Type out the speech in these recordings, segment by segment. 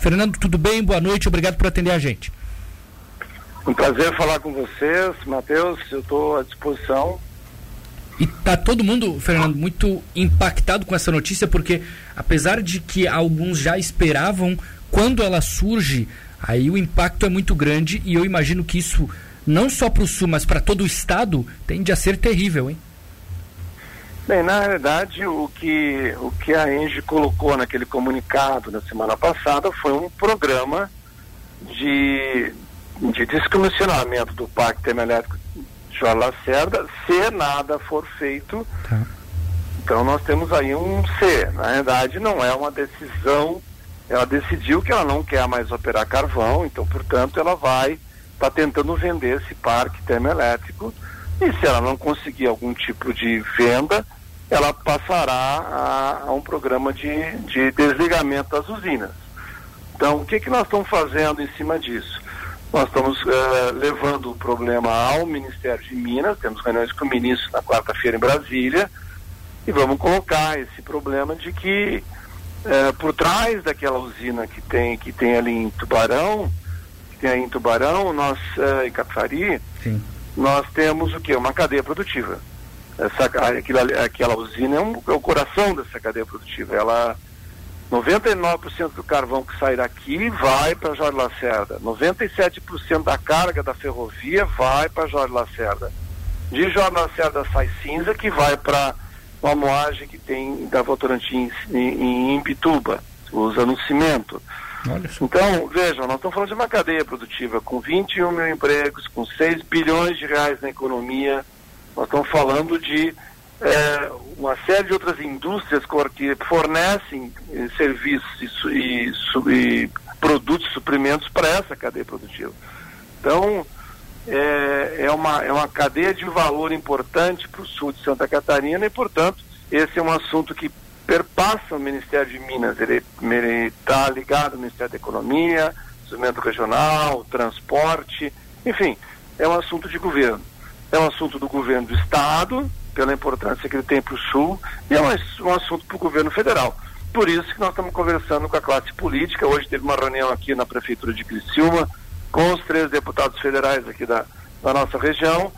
Fernando, tudo bem? Boa noite, obrigado por atender a gente. Um prazer falar com vocês, Matheus, eu estou à disposição. E tá todo mundo, Fernando, muito impactado com essa notícia, porque apesar de que alguns já esperavam, quando ela surge, aí o impacto é muito grande e eu imagino que isso, não só para o Sul, mas para todo o Estado, tende a ser terrível, hein? Bem, na realidade, o que, o que a Engie colocou naquele comunicado na semana passada foi um programa de, de descomissionamento do Parque Termoelétrico Jorge Lacerda, se nada for feito. Tá. Então nós temos aí um C. Na realidade, não é uma decisão. Ela decidiu que ela não quer mais operar carvão, então, portanto, ela vai estar tá tentando vender esse parque termoelétrico e se ela não conseguir algum tipo de venda, ela passará a, a um programa de, de desligamento das usinas. Então, o que, que nós estamos fazendo em cima disso? Nós estamos uh, levando o problema ao Ministério de Minas, temos reuniões com o ministro na quarta-feira em Brasília, e vamos colocar esse problema de que uh, por trás daquela usina que tem, que tem ali em Tubarão, que tem aí em Tubarão, nós, uh, em Capari, Sim nós temos o que? Uma cadeia produtiva. Essa, aquela, aquela usina é, um, é o coração dessa cadeia produtiva. Ela 99% do carvão que sai daqui vai para Jorge Lacerda. 97% da carga da ferrovia vai para Jorge Lacerda. De Jorge Lacerda sai cinza que vai para uma moagem que tem da Votorantim em, em Imbituba, usando cimento. Então, vejam, nós estamos falando de uma cadeia produtiva com 21 mil empregos, com 6 bilhões de reais na economia. Nós estamos falando de é, uma série de outras indústrias que fornecem eh, serviços e, e, e, produtos, suprimentos para essa cadeia produtiva. Então, é, é, uma, é uma cadeia de valor importante para o sul de Santa Catarina e, portanto, esse é um assunto que perpassa o Ministério de Minas, ele está ligado ao Ministério da Economia, Desenvolvimento Regional, Transporte, enfim, é um assunto de governo. É um assunto do governo do Estado, pela importância que ele tem para o Sul, e é um, um assunto para o governo federal. Por isso que nós estamos conversando com a classe política. Hoje teve uma reunião aqui na Prefeitura de Criciúma, com os três deputados federais aqui da, da nossa região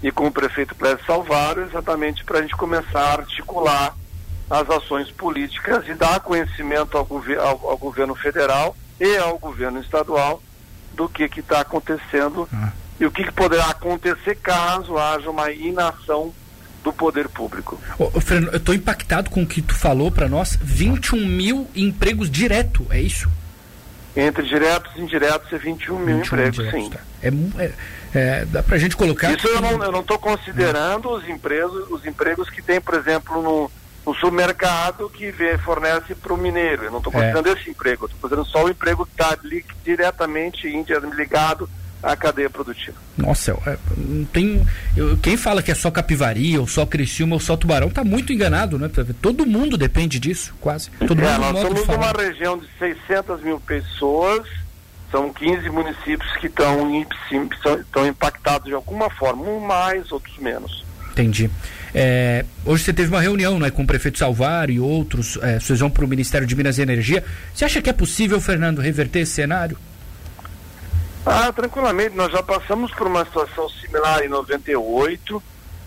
e com o prefeito Clécio Salvaro, exatamente para a gente começar a articular as ações políticas e dar conhecimento ao, gover ao, ao governo federal e ao governo estadual do que está acontecendo ah. e o que, que, poderá acontecer caso haja uma inação do poder público. Ô, Fernando, eu estou impactado com o que tu falou para nós, 21 mil empregos direto, é isso? Entre diretos e indiretos é 21 mil 21 empregos, sim. Tá. É, é, é, dá para a gente colocar... Isso eu não estou considerando os, empregos, os empregos que tem, por exemplo, no o supermercado que vê, fornece para o mineiro. Eu não estou considerando é. esse emprego, estou considerando só o emprego que está diretamente ligado à cadeia produtiva. Nossa, é, não tem. Eu, quem fala que é só Capivari, ou só Criciúma, ou só Tubarão, está muito enganado, né? Todo mundo depende disso, quase. Todo é, nós somos uma região de 600 mil pessoas, são 15 municípios que estão impactados de alguma forma, um mais, outros menos. Entendi. É, hoje você teve uma reunião né, com o prefeito Salvário e outros, é, vocês vão para o Ministério de Minas e Energia. Você acha que é possível, Fernando, reverter esse cenário? Ah, tranquilamente. Nós já passamos por uma situação similar em 98,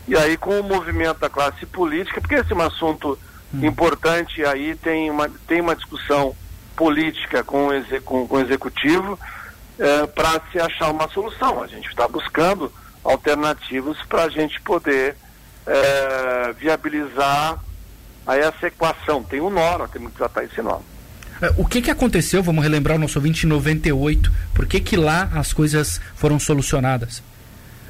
e aí com o movimento da classe política, porque esse é um assunto hum. importante, aí tem uma, tem uma discussão política com o, com, com o executivo é, para se achar uma solução. A gente está buscando alternativas para a gente poder é, viabilizar a essa equação. Tem um nó, nós temos que tratar esse nó. É, o que, que aconteceu, vamos relembrar o nosso ouvinte, em 98? Por que, que lá as coisas foram solucionadas?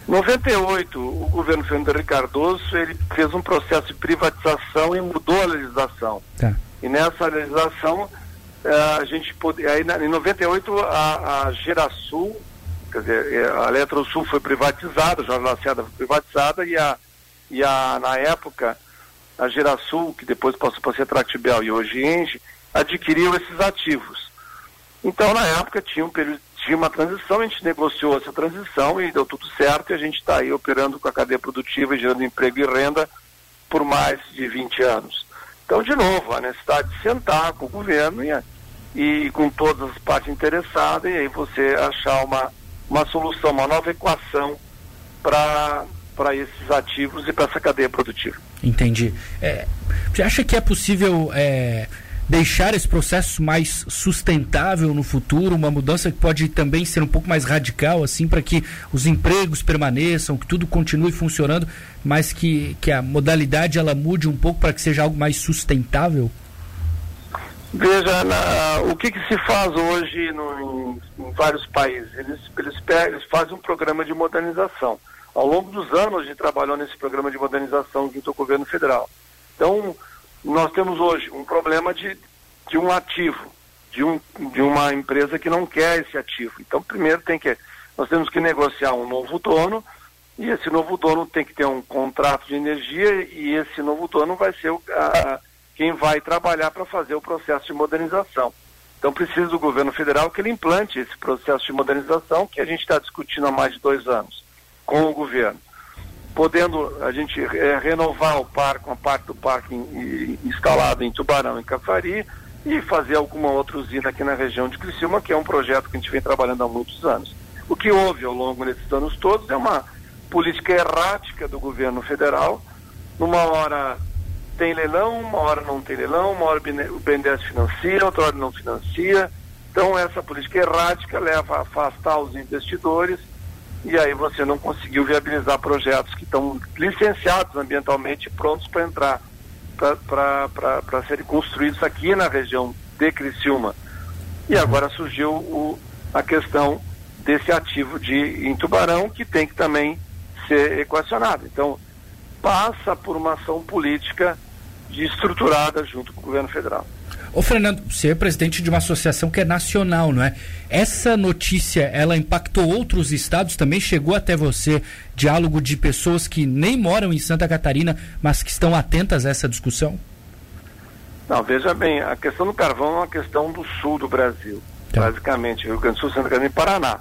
98, o governo Fernando Henrique Cardoso ele fez um processo de privatização e mudou a legislação. Tá. E nessa legislação, é, a gente pode, aí, em 98 a, a Gerasul, quer dizer, é, a Eletrosul foi privatizada, a Jorge Lacerda foi privatizada e a e a, na época a Gerasul, que depois passou para ser Tractibel e hoje Engie, adquiriu esses ativos. Então, na época, tinha, um período, tinha uma transição, a gente negociou essa transição e deu tudo certo e a gente está aí operando com a cadeia produtiva e gerando emprego e renda por mais de 20 anos. Então, de novo, a necessidade de sentar com o governo e, e com todas as partes interessadas e aí você achar uma, uma solução, uma nova equação para para esses ativos e para essa cadeia produtiva. Entendi. É, você acha que é possível é, deixar esse processo mais sustentável no futuro, uma mudança que pode também ser um pouco mais radical, assim, para que os empregos permaneçam, que tudo continue funcionando, mas que, que a modalidade ela mude um pouco para que seja algo mais sustentável? Veja, na, o que, que, se faz hoje no, em, em, vários países? Eles, eles, eles fazem um programa de modernização. Ao longo dos anos, a gente trabalhou nesse programa de modernização junto ao governo federal. Então, nós temos hoje um problema de, de um ativo, de, um, de uma empresa que não quer esse ativo. Então, primeiro tem que, nós temos que negociar um novo dono, e esse novo dono tem que ter um contrato de energia, e esse novo dono vai ser o, a, quem vai trabalhar para fazer o processo de modernização. Então, precisa do governo federal que ele implante esse processo de modernização que a gente está discutindo há mais de dois anos com o governo podendo a gente é, renovar o parque, uma parte do parque instalado em Tubarão, em Cafari, e fazer alguma outra usina aqui na região de Criciúma, que é um projeto que a gente vem trabalhando há muitos anos. O que houve ao longo desses anos todos é uma política errática do governo federal. Numa hora tem leilão, uma hora não tem leilão, uma hora o BNDES financia, outra hora não financia. Então essa política errática leva a afastar os investidores e aí você não conseguiu viabilizar projetos que estão licenciados ambientalmente prontos para entrar, para serem construídos aqui na região de Criciúma. E agora surgiu o, a questão desse ativo de em Tubarão que tem que também ser equacionado. Então, passa por uma ação política estruturada junto com o governo federal. Ô Fernando, você é presidente de uma associação que é nacional, não é? Essa notícia, ela impactou outros estados também? Chegou até você diálogo de pessoas que nem moram em Santa Catarina, mas que estão atentas a essa discussão? Não, veja bem, a questão do carvão é uma questão do sul do Brasil, tá. basicamente, Rio Grande do Sul, Santa Catarina e Paraná.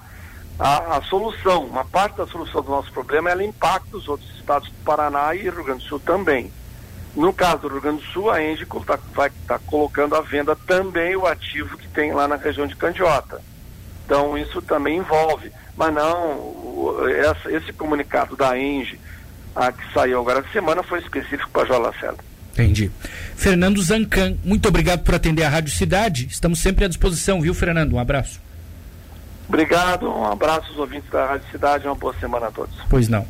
A, a, solução, uma parte da solução do nosso problema, ela impacta os outros estados do Paraná e Rio Grande do Sul também. No caso do Rio Grande do Sul, a Engie tá, vai estar tá colocando à venda também o ativo que tem lá na região de Candiota. Então isso também envolve. Mas não, o, essa, esse comunicado da Engie, a que saiu agora de semana, foi específico para João Lacerda. Entendi. Fernando Zancan, muito obrigado por atender a Rádio Cidade. Estamos sempre à disposição, viu, Fernando? Um abraço. Obrigado, um abraço aos ouvintes da Rádio Cidade, uma boa semana a todos. Pois não.